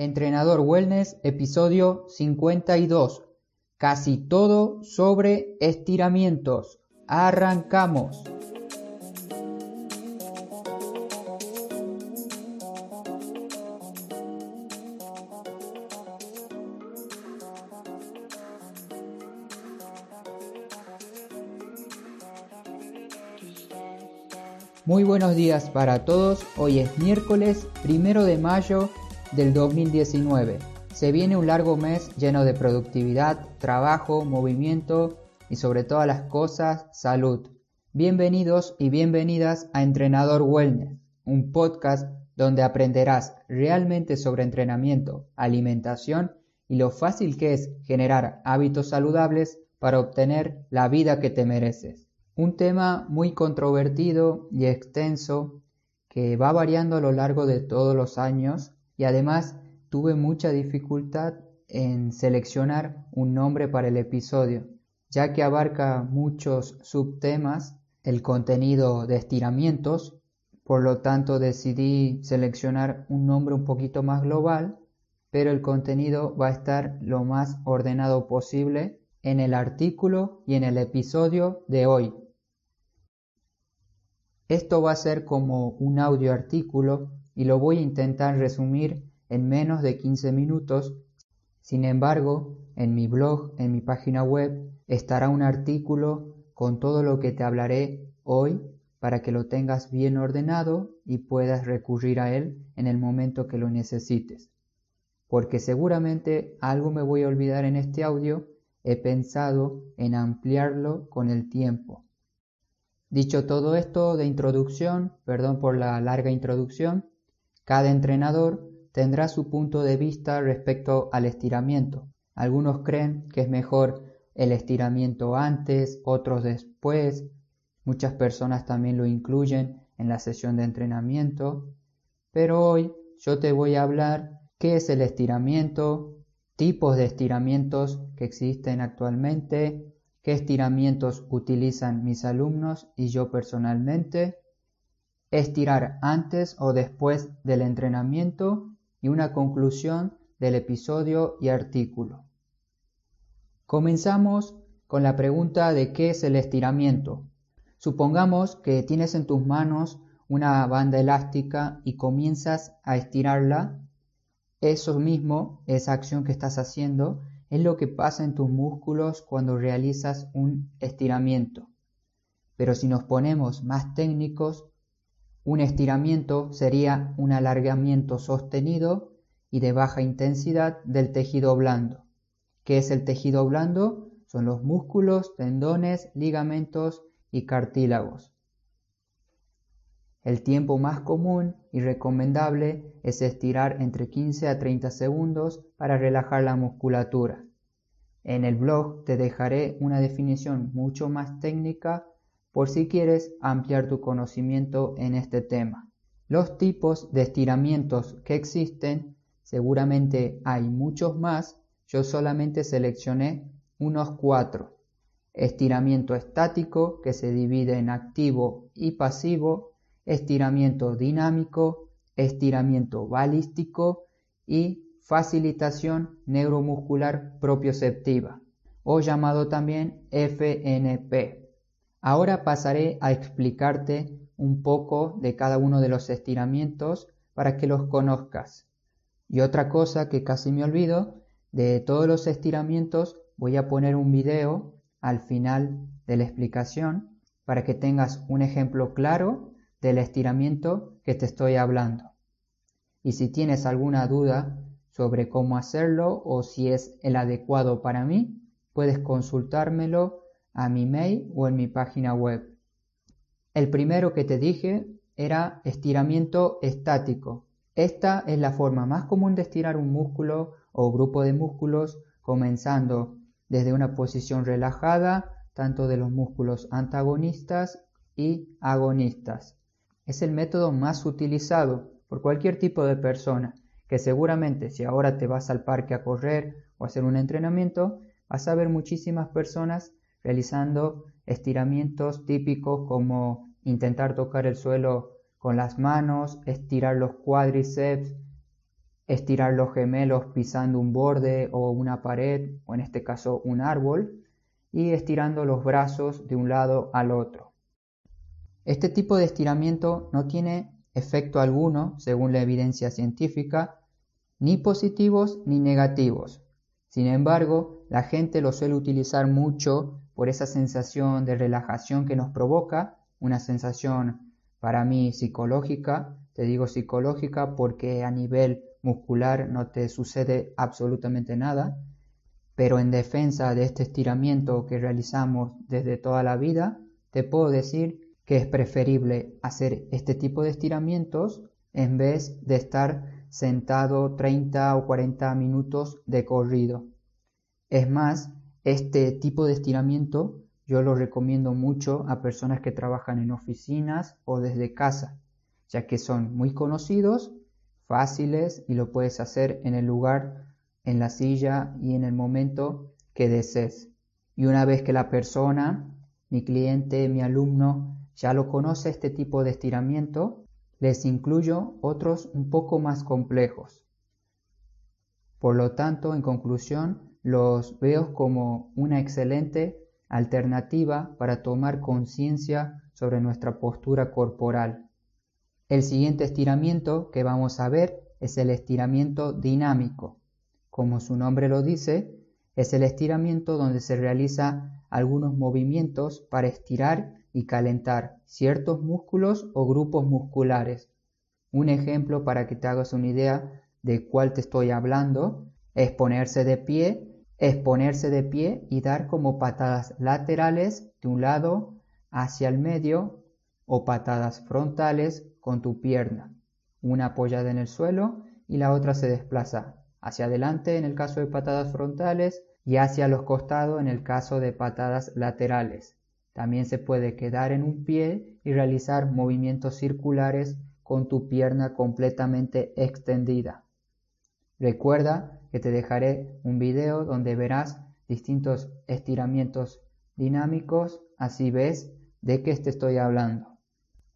Entrenador Wellness, episodio 52. Casi todo sobre estiramientos. Arrancamos. Muy buenos días para todos. Hoy es miércoles primero de mayo del 2019. Se viene un largo mes lleno de productividad, trabajo, movimiento y sobre todas las cosas, salud. Bienvenidos y bienvenidas a Entrenador Wellness, un podcast donde aprenderás realmente sobre entrenamiento, alimentación y lo fácil que es generar hábitos saludables para obtener la vida que te mereces. Un tema muy controvertido y extenso que va variando a lo largo de todos los años y además tuve mucha dificultad en seleccionar un nombre para el episodio, ya que abarca muchos subtemas el contenido de estiramientos, por lo tanto decidí seleccionar un nombre un poquito más global, pero el contenido va a estar lo más ordenado posible en el artículo y en el episodio de hoy. Esto va a ser como un audio artículo y lo voy a intentar resumir en menos de 15 minutos. Sin embargo, en mi blog, en mi página web, estará un artículo con todo lo que te hablaré hoy para que lo tengas bien ordenado y puedas recurrir a él en el momento que lo necesites. Porque seguramente algo me voy a olvidar en este audio, he pensado en ampliarlo con el tiempo. Dicho todo esto de introducción, perdón por la larga introducción, cada entrenador tendrá su punto de vista respecto al estiramiento. Algunos creen que es mejor el estiramiento antes, otros después. Muchas personas también lo incluyen en la sesión de entrenamiento. Pero hoy yo te voy a hablar qué es el estiramiento, tipos de estiramientos que existen actualmente, qué estiramientos utilizan mis alumnos y yo personalmente, estirar antes o después del entrenamiento y una conclusión del episodio y artículo. Comenzamos con la pregunta de qué es el estiramiento. Supongamos que tienes en tus manos una banda elástica y comienzas a estirarla. Eso mismo, esa acción que estás haciendo, es lo que pasa en tus músculos cuando realizas un estiramiento. Pero si nos ponemos más técnicos, un estiramiento sería un alargamiento sostenido y de baja intensidad del tejido blando. ¿Qué es el tejido blando? Son los músculos, tendones, ligamentos y cartílagos. El tiempo más común y recomendable es estirar entre 15 a 30 segundos para relajar la musculatura. En el blog te dejaré una definición mucho más técnica por si quieres ampliar tu conocimiento en este tema. Los tipos de estiramientos que existen, seguramente hay muchos más, yo solamente seleccioné unos cuatro. Estiramiento estático, que se divide en activo y pasivo, estiramiento dinámico, estiramiento balístico y facilitación neuromuscular propioceptiva, o llamado también FNP. Ahora pasaré a explicarte un poco de cada uno de los estiramientos para que los conozcas. Y otra cosa que casi me olvido, de todos los estiramientos voy a poner un video al final de la explicación para que tengas un ejemplo claro del estiramiento que te estoy hablando. Y si tienes alguna duda sobre cómo hacerlo o si es el adecuado para mí, puedes consultármelo a mi mail o en mi página web. El primero que te dije era estiramiento estático. Esta es la forma más común de estirar un músculo o grupo de músculos comenzando desde una posición relajada, tanto de los músculos antagonistas y agonistas. Es el método más utilizado por cualquier tipo de persona, que seguramente si ahora te vas al parque a correr o hacer un entrenamiento, vas a ver muchísimas personas realizando estiramientos típicos como intentar tocar el suelo con las manos, estirar los cuádriceps, estirar los gemelos pisando un borde o una pared o en este caso un árbol y estirando los brazos de un lado al otro. Este tipo de estiramiento no tiene efecto alguno, según la evidencia científica, ni positivos ni negativos. Sin embargo, la gente lo suele utilizar mucho por esa sensación de relajación que nos provoca, una sensación para mí psicológica, te digo psicológica porque a nivel muscular no te sucede absolutamente nada, pero en defensa de este estiramiento que realizamos desde toda la vida, te puedo decir que es preferible hacer este tipo de estiramientos en vez de estar sentado 30 o 40 minutos de corrido. Es más, este tipo de estiramiento yo lo recomiendo mucho a personas que trabajan en oficinas o desde casa, ya que son muy conocidos fáciles y lo puedes hacer en el lugar, en la silla y en el momento que desees. Y una vez que la persona, mi cliente, mi alumno, ya lo conoce este tipo de estiramiento, les incluyo otros un poco más complejos. Por lo tanto, en conclusión, los veo como una excelente alternativa para tomar conciencia sobre nuestra postura corporal el siguiente estiramiento que vamos a ver es el estiramiento dinámico. Como su nombre lo dice, es el estiramiento donde se realiza algunos movimientos para estirar y calentar ciertos músculos o grupos musculares. Un ejemplo para que te hagas una idea de cuál te estoy hablando es ponerse de pie, es ponerse de pie y dar como patadas laterales de un lado hacia el medio o patadas frontales con tu pierna, una apoyada en el suelo y la otra se desplaza hacia adelante en el caso de patadas frontales y hacia los costados en el caso de patadas laterales. También se puede quedar en un pie y realizar movimientos circulares con tu pierna completamente extendida. Recuerda que te dejaré un video donde verás distintos estiramientos dinámicos, así ves de qué te estoy hablando.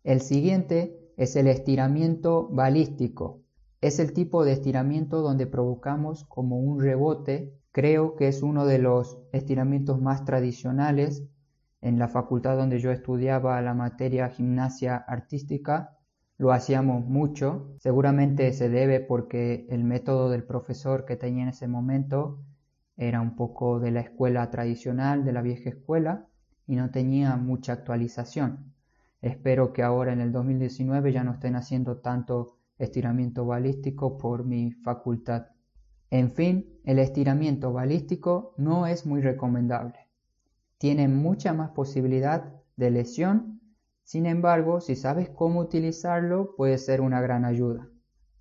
El siguiente es el estiramiento balístico. Es el tipo de estiramiento donde provocamos como un rebote. Creo que es uno de los estiramientos más tradicionales. En la facultad donde yo estudiaba la materia gimnasia artística, lo hacíamos mucho. Seguramente se debe porque el método del profesor que tenía en ese momento era un poco de la escuela tradicional, de la vieja escuela, y no tenía mucha actualización. Espero que ahora en el 2019 ya no estén haciendo tanto estiramiento balístico por mi facultad. En fin, el estiramiento balístico no es muy recomendable. Tiene mucha más posibilidad de lesión, sin embargo, si sabes cómo utilizarlo puede ser una gran ayuda.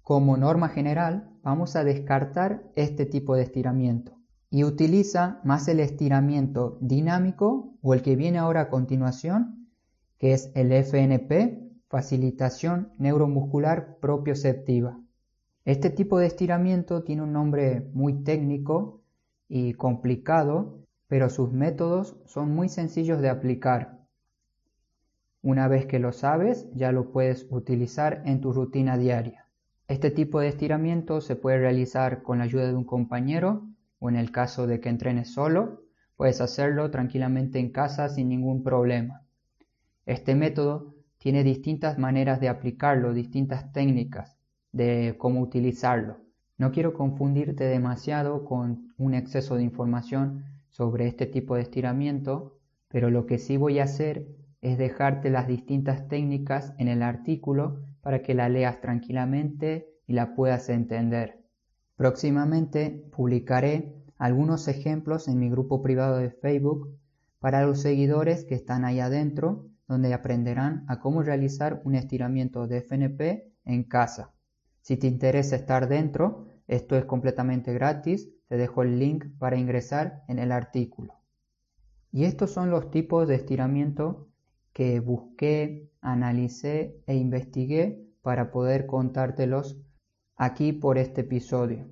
Como norma general, vamos a descartar este tipo de estiramiento y utiliza más el estiramiento dinámico o el que viene ahora a continuación que es el FNP, facilitación neuromuscular propioceptiva. Este tipo de estiramiento tiene un nombre muy técnico y complicado, pero sus métodos son muy sencillos de aplicar. Una vez que lo sabes, ya lo puedes utilizar en tu rutina diaria. Este tipo de estiramiento se puede realizar con la ayuda de un compañero o en el caso de que entrenes solo, puedes hacerlo tranquilamente en casa sin ningún problema. Este método tiene distintas maneras de aplicarlo, distintas técnicas de cómo utilizarlo. No quiero confundirte demasiado con un exceso de información sobre este tipo de estiramiento, pero lo que sí voy a hacer es dejarte las distintas técnicas en el artículo para que la leas tranquilamente y la puedas entender. Próximamente publicaré algunos ejemplos en mi grupo privado de Facebook para los seguidores que están ahí adentro donde aprenderán a cómo realizar un estiramiento de FNP en casa. Si te interesa estar dentro, esto es completamente gratis, te dejo el link para ingresar en el artículo. Y estos son los tipos de estiramiento que busqué, analicé e investigué para poder contártelos aquí por este episodio.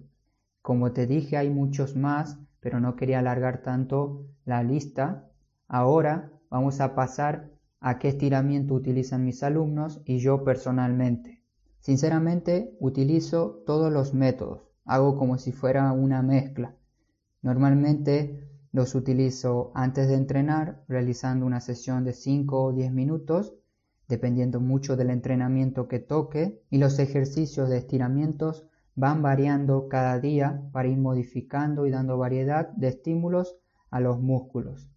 Como te dije hay muchos más, pero no quería alargar tanto la lista. Ahora vamos a pasar a qué estiramiento utilizan mis alumnos y yo personalmente. Sinceramente utilizo todos los métodos, hago como si fuera una mezcla. Normalmente los utilizo antes de entrenar, realizando una sesión de 5 o 10 minutos, dependiendo mucho del entrenamiento que toque, y los ejercicios de estiramientos van variando cada día para ir modificando y dando variedad de estímulos a los músculos.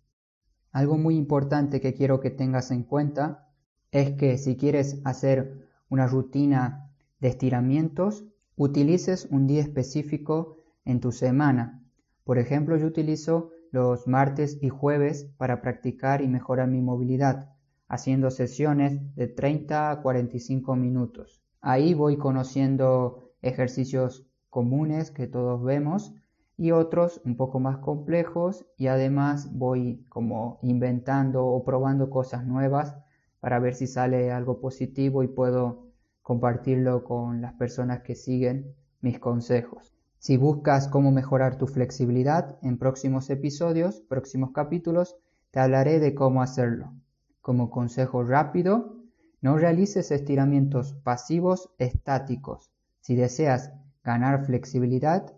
Algo muy importante que quiero que tengas en cuenta es que si quieres hacer una rutina de estiramientos, utilices un día específico en tu semana. Por ejemplo, yo utilizo los martes y jueves para practicar y mejorar mi movilidad, haciendo sesiones de 30 a 45 minutos. Ahí voy conociendo ejercicios comunes que todos vemos y otros un poco más complejos y además voy como inventando o probando cosas nuevas para ver si sale algo positivo y puedo compartirlo con las personas que siguen mis consejos. Si buscas cómo mejorar tu flexibilidad, en próximos episodios, próximos capítulos, te hablaré de cómo hacerlo. Como consejo rápido, no realices estiramientos pasivos estáticos. Si deseas ganar flexibilidad,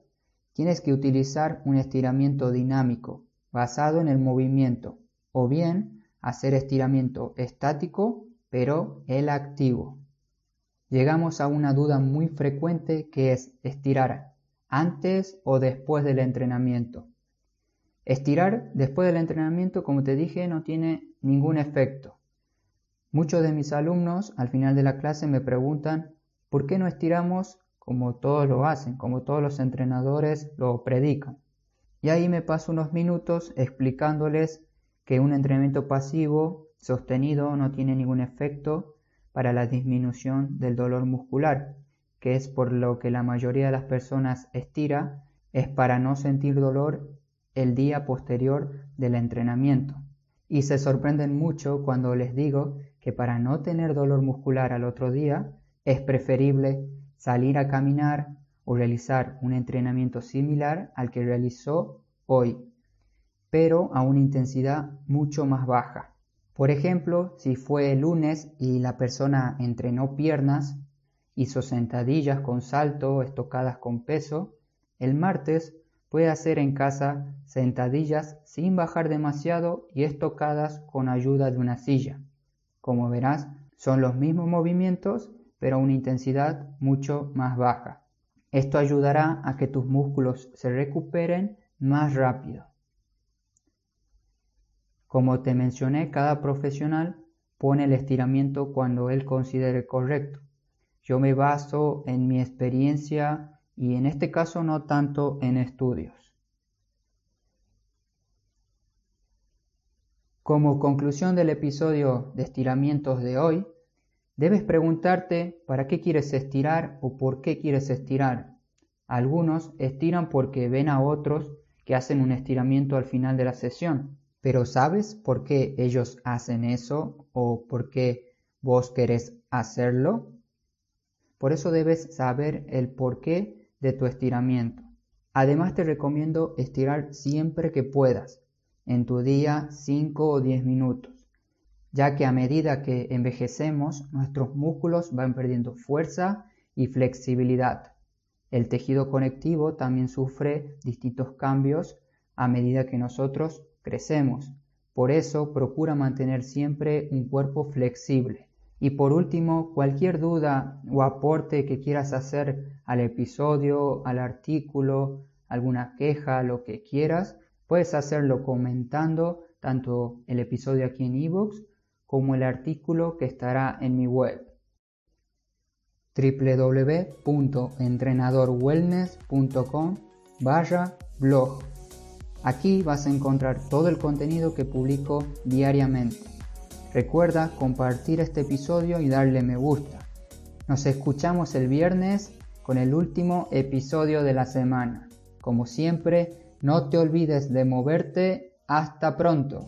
tienes que utilizar un estiramiento dinámico basado en el movimiento o bien hacer estiramiento estático pero el activo. Llegamos a una duda muy frecuente que es estirar antes o después del entrenamiento. Estirar después del entrenamiento, como te dije, no tiene ningún efecto. Muchos de mis alumnos al final de la clase me preguntan ¿por qué no estiramos como todos lo hacen, como todos los entrenadores lo predican? Y ahí me paso unos minutos explicándoles que un entrenamiento pasivo sostenido no tiene ningún efecto para la disminución del dolor muscular, que es por lo que la mayoría de las personas estira, es para no sentir dolor el día posterior del entrenamiento. Y se sorprenden mucho cuando les digo que para no tener dolor muscular al otro día es preferible salir a caminar o realizar un entrenamiento similar al que realizó hoy, pero a una intensidad mucho más baja. Por ejemplo, si fue lunes y la persona entrenó piernas, hizo sentadillas con salto, estocadas con peso, el martes puede hacer en casa sentadillas sin bajar demasiado y estocadas con ayuda de una silla. Como verás, son los mismos movimientos, pero a una intensidad mucho más baja. Esto ayudará a que tus músculos se recuperen más rápido. Como te mencioné, cada profesional pone el estiramiento cuando él considere correcto. Yo me baso en mi experiencia y en este caso no tanto en estudios. Como conclusión del episodio de estiramientos de hoy, debes preguntarte para qué quieres estirar o por qué quieres estirar. Algunos estiran porque ven a otros que hacen un estiramiento al final de la sesión, pero ¿sabes por qué ellos hacen eso o por qué vos querés hacerlo? Por eso debes saber el porqué de tu estiramiento. Además te recomiendo estirar siempre que puedas, en tu día 5 o 10 minutos, ya que a medida que envejecemos nuestros músculos van perdiendo fuerza y flexibilidad. El tejido conectivo también sufre distintos cambios a medida que nosotros crecemos. Por eso procura mantener siempre un cuerpo flexible. Y por último, cualquier duda o aporte que quieras hacer al episodio, al artículo, alguna queja, lo que quieras, puedes hacerlo comentando tanto el episodio aquí en ebooks como el artículo que estará en mi web www.entrenadorwellness.com barra blog. Aquí vas a encontrar todo el contenido que publico diariamente. Recuerda compartir este episodio y darle me gusta. Nos escuchamos el viernes con el último episodio de la semana. Como siempre, no te olvides de moverte. Hasta pronto.